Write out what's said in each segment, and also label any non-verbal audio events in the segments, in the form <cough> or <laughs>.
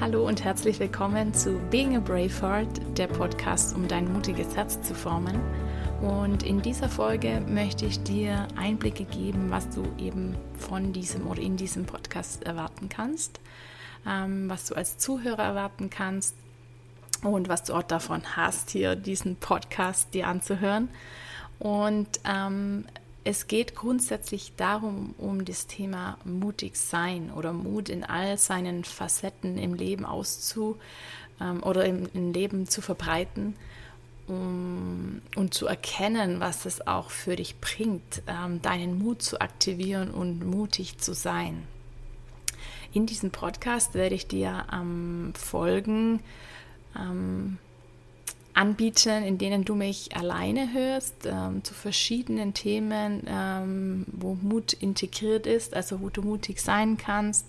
Hallo und herzlich willkommen zu Being a Brave Heart, der Podcast, um dein mutiges Herz zu formen. Und in dieser Folge möchte ich dir Einblicke geben, was du eben von diesem oder in diesem Podcast erwarten kannst, ähm, was du als Zuhörer erwarten kannst und was du auch davon hast, hier diesen Podcast dir anzuhören. Und ähm, es geht grundsätzlich darum, um das Thema mutig sein oder Mut in all seinen Facetten im Leben auszu ähm, oder im, im, Leben zu verbreiten um, und zu erkennen, was es auch für dich bringt, ähm, deinen Mut zu aktivieren und mutig zu sein. In diesem Podcast werde ich dir ähm, Folgen ähm, anbieten, in denen du mich alleine hörst, ähm, zu verschiedenen Themen, ähm, wo Mut integriert ist, also wo du mutig sein kannst,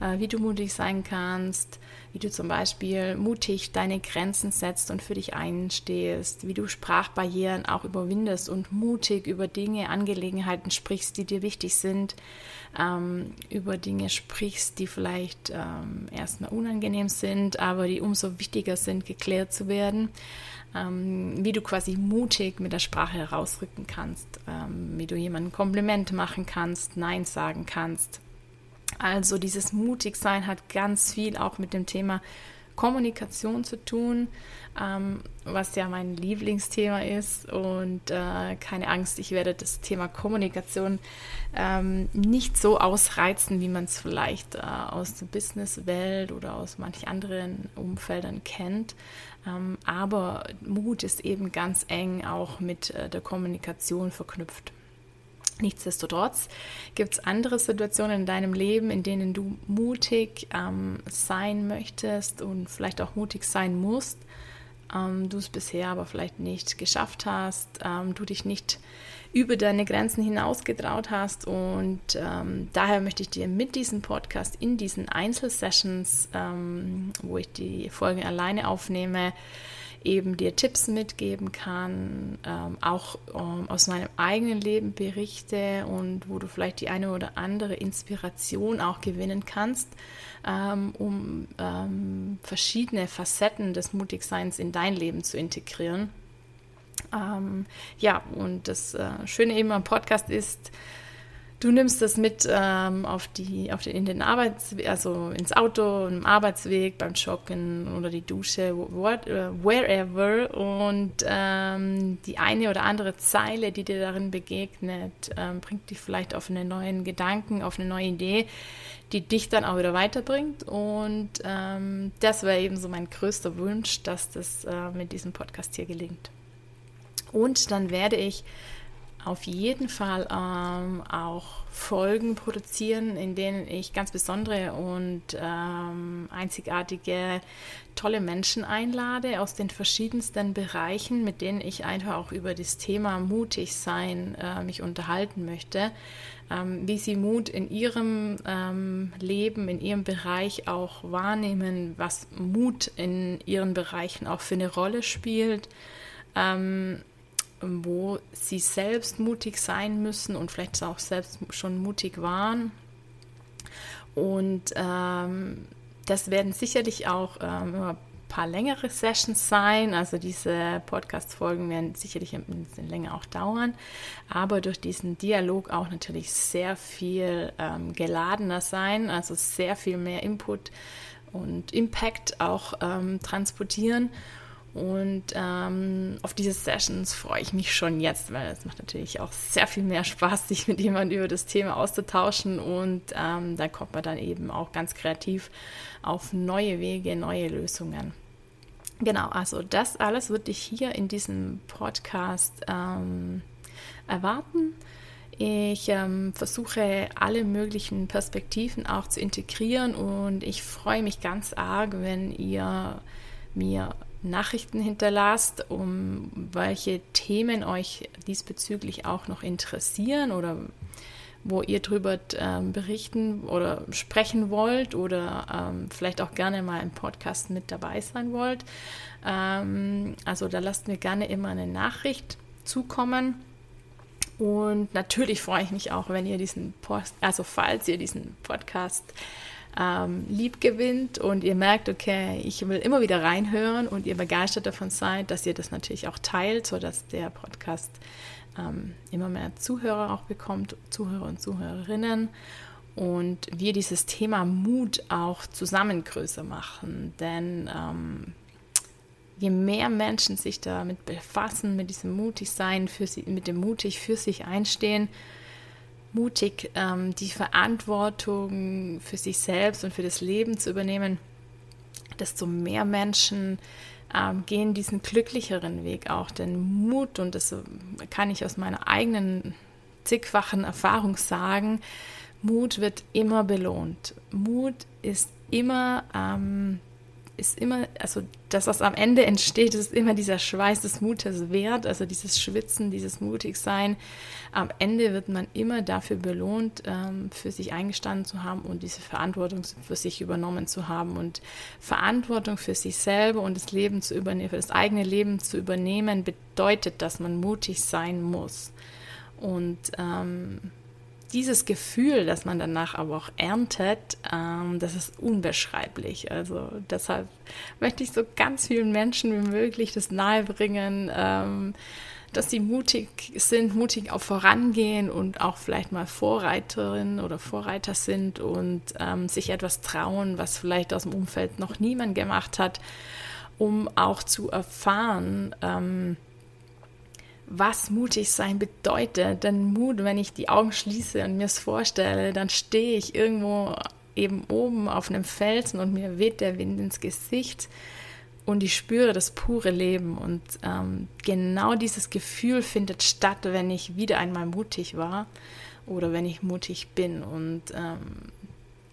äh, wie du mutig sein kannst, wie du zum Beispiel mutig deine Grenzen setzt und für dich einstehst, wie du Sprachbarrieren auch überwindest und mutig über Dinge, Angelegenheiten sprichst, die dir wichtig sind, ähm, über Dinge sprichst, die vielleicht ähm, erstmal unangenehm sind, aber die umso wichtiger sind, geklärt zu werden. Ähm, wie du quasi mutig mit der Sprache herausrücken kannst, ähm, wie du jemandem Kompliment machen kannst, Nein sagen kannst. Also dieses Mutigsein hat ganz viel auch mit dem Thema Kommunikation zu tun, ähm, was ja mein Lieblingsthema ist. Und äh, keine Angst, ich werde das Thema Kommunikation ähm, nicht so ausreizen, wie man es vielleicht äh, aus der Businesswelt oder aus manch anderen Umfeldern kennt. Ähm, aber Mut ist eben ganz eng auch mit äh, der Kommunikation verknüpft. Nichtsdestotrotz gibt es andere Situationen in deinem Leben, in denen du mutig ähm, sein möchtest und vielleicht auch mutig sein musst. Ähm, du es bisher aber vielleicht nicht geschafft hast, ähm, du dich nicht über deine Grenzen hinausgetraut hast. Und ähm, daher möchte ich dir mit diesem Podcast in diesen Einzelsessions, ähm, wo ich die Folgen alleine aufnehme, eben dir Tipps mitgeben kann, ähm, auch ähm, aus meinem eigenen Leben berichte und wo du vielleicht die eine oder andere Inspiration auch gewinnen kannst, ähm, um ähm, verschiedene Facetten des Mutigseins in dein Leben zu integrieren. Ähm, ja, und das äh, Schöne eben am Podcast ist, Du nimmst das mit ähm, auf die, auf den, in den Arbeitsweg, also ins Auto, im Arbeitsweg, beim Joggen oder die Dusche, what, uh, wherever. Und ähm, die eine oder andere Zeile, die dir darin begegnet, ähm, bringt dich vielleicht auf einen neuen Gedanken, auf eine neue Idee, die dich dann auch wieder weiterbringt. Und ähm, das wäre eben so mein größter Wunsch, dass das äh, mit diesem Podcast hier gelingt. Und dann werde ich auf jeden Fall ähm, auch Folgen produzieren, in denen ich ganz besondere und ähm, einzigartige, tolle Menschen einlade aus den verschiedensten Bereichen, mit denen ich einfach auch über das Thema mutig sein äh, mich unterhalten möchte, ähm, wie sie Mut in ihrem ähm, Leben, in ihrem Bereich auch wahrnehmen, was Mut in ihren Bereichen auch für eine Rolle spielt. Ähm, wo sie selbst mutig sein müssen und vielleicht auch selbst schon mutig waren. Und ähm, das werden sicherlich auch ähm, ein paar längere Sessions sein. Also diese Podcast-Folgen werden sicherlich ein bisschen länger auch dauern. Aber durch diesen Dialog auch natürlich sehr viel ähm, geladener sein, also sehr viel mehr Input und Impact auch ähm, transportieren. Und ähm, auf diese Sessions freue ich mich schon jetzt, weil es macht natürlich auch sehr viel mehr Spaß, <laughs> sich mit jemandem über das Thema auszutauschen. Und ähm, da kommt man dann eben auch ganz kreativ auf neue Wege, neue Lösungen. Genau, also das alles wird dich hier in diesem Podcast ähm, erwarten. Ich ähm, versuche alle möglichen Perspektiven auch zu integrieren und ich freue mich ganz arg, wenn ihr mir Nachrichten hinterlasst, um welche Themen euch diesbezüglich auch noch interessieren oder wo ihr drüber ähm, berichten oder sprechen wollt oder ähm, vielleicht auch gerne mal im Podcast mit dabei sein wollt. Ähm, also da lasst mir gerne immer eine Nachricht zukommen. Und natürlich freue ich mich auch, wenn ihr diesen Post, also falls ihr diesen Podcast ähm, lieb gewinnt und ihr merkt, okay, ich will immer wieder reinhören und ihr begeistert davon seid, dass ihr das natürlich auch teilt, sodass der Podcast ähm, immer mehr Zuhörer auch bekommt, Zuhörer und Zuhörerinnen und wir dieses Thema Mut auch zusammen größer machen. Denn ähm, je mehr Menschen sich damit befassen, mit diesem Mutigsein, für sie, mit dem mutig für sich einstehen, mutig ähm, die Verantwortung für sich selbst und für das Leben zu übernehmen, desto mehr Menschen ähm, gehen diesen glücklicheren Weg auch. Denn Mut, und das kann ich aus meiner eigenen zigfachen Erfahrung sagen, Mut wird immer belohnt. Mut ist immer, ähm, ist immer, also das, was am Ende entsteht, ist immer dieser Schweiß des Mutes wert, also dieses Schwitzen, dieses Mutigsein. Am Ende wird man immer dafür belohnt, ähm, für sich eingestanden zu haben und diese Verantwortung für sich übernommen zu haben. Und Verantwortung für sich selber und das Leben zu übernehmen, für das eigene Leben zu übernehmen, bedeutet, dass man mutig sein muss. Und ähm, dieses Gefühl, das man danach aber auch erntet, ähm, das ist unbeschreiblich. Also deshalb möchte ich so ganz vielen Menschen wie möglich das nahebringen, ähm, dass sie mutig sind, mutig auch vorangehen und auch vielleicht mal Vorreiterin oder Vorreiter sind und ähm, sich etwas trauen, was vielleicht aus dem Umfeld noch niemand gemacht hat, um auch zu erfahren, ähm, was mutig sein bedeutet. Denn Mut, wenn ich die Augen schließe und mir es vorstelle, dann stehe ich irgendwo eben oben auf einem Felsen und mir weht der Wind ins Gesicht und ich spüre das pure Leben. Und ähm, genau dieses Gefühl findet statt, wenn ich wieder einmal mutig war oder wenn ich mutig bin. Und ähm,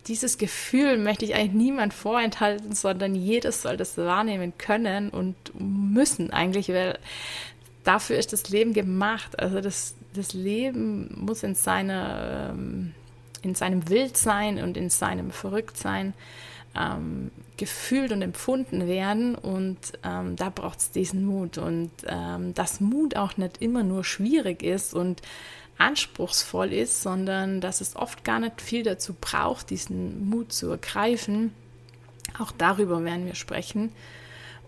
dieses Gefühl möchte ich eigentlich niemand vorenthalten, sondern jedes soll das wahrnehmen können und müssen eigentlich, weil dafür ist das Leben gemacht. Also das, das Leben muss in, seiner, ähm, in seinem Wildsein und in seinem Verrücktsein ähm, gefühlt und empfunden werden. Und ähm, da braucht es diesen Mut. Und ähm, dass Mut auch nicht immer nur schwierig ist und anspruchsvoll ist, sondern dass es oft gar nicht viel dazu braucht, diesen Mut zu ergreifen. Auch darüber werden wir sprechen.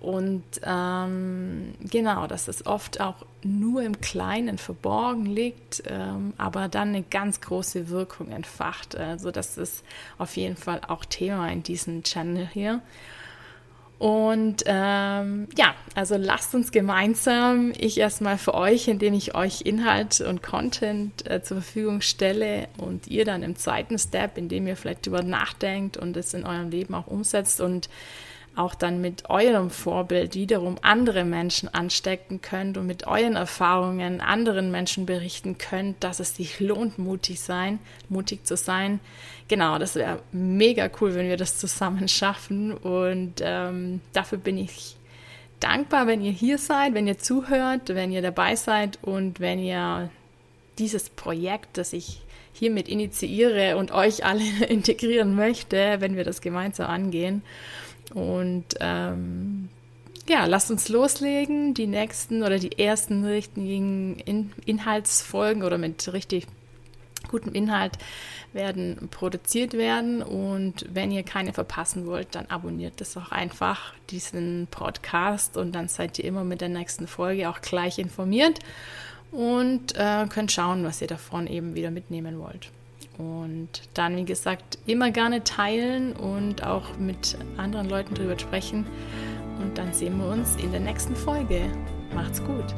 Und ähm, genau, dass es oft auch nur im Kleinen verborgen liegt, ähm, aber dann eine ganz große Wirkung entfacht. Also das ist auf jeden Fall auch Thema in diesem Channel hier. Und ähm, ja, also lasst uns gemeinsam, ich erstmal für euch, indem ich euch Inhalt und Content äh, zur Verfügung stelle und ihr dann im zweiten Step, indem ihr vielleicht darüber nachdenkt und es in eurem Leben auch umsetzt und auch dann mit eurem Vorbild wiederum andere Menschen anstecken könnt und mit euren Erfahrungen anderen Menschen berichten könnt, dass es sich lohnt, mutig sein, mutig zu sein. Genau, das wäre mega cool, wenn wir das zusammen schaffen. Und ähm, dafür bin ich dankbar, wenn ihr hier seid, wenn ihr zuhört, wenn ihr dabei seid und wenn ihr dieses Projekt, das ich hiermit initiiere und euch alle <laughs> integrieren möchte, wenn wir das gemeinsam angehen. Und ähm, ja, lasst uns loslegen. Die nächsten oder die ersten richtigen In Inhaltsfolgen oder mit richtig gutem Inhalt werden produziert werden. Und wenn ihr keine verpassen wollt, dann abonniert das auch einfach, diesen Podcast. Und dann seid ihr immer mit der nächsten Folge auch gleich informiert und äh, könnt schauen, was ihr davon eben wieder mitnehmen wollt. Und dann, wie gesagt, immer gerne teilen und auch mit anderen Leuten drüber sprechen. Und dann sehen wir uns in der nächsten Folge. Macht's gut.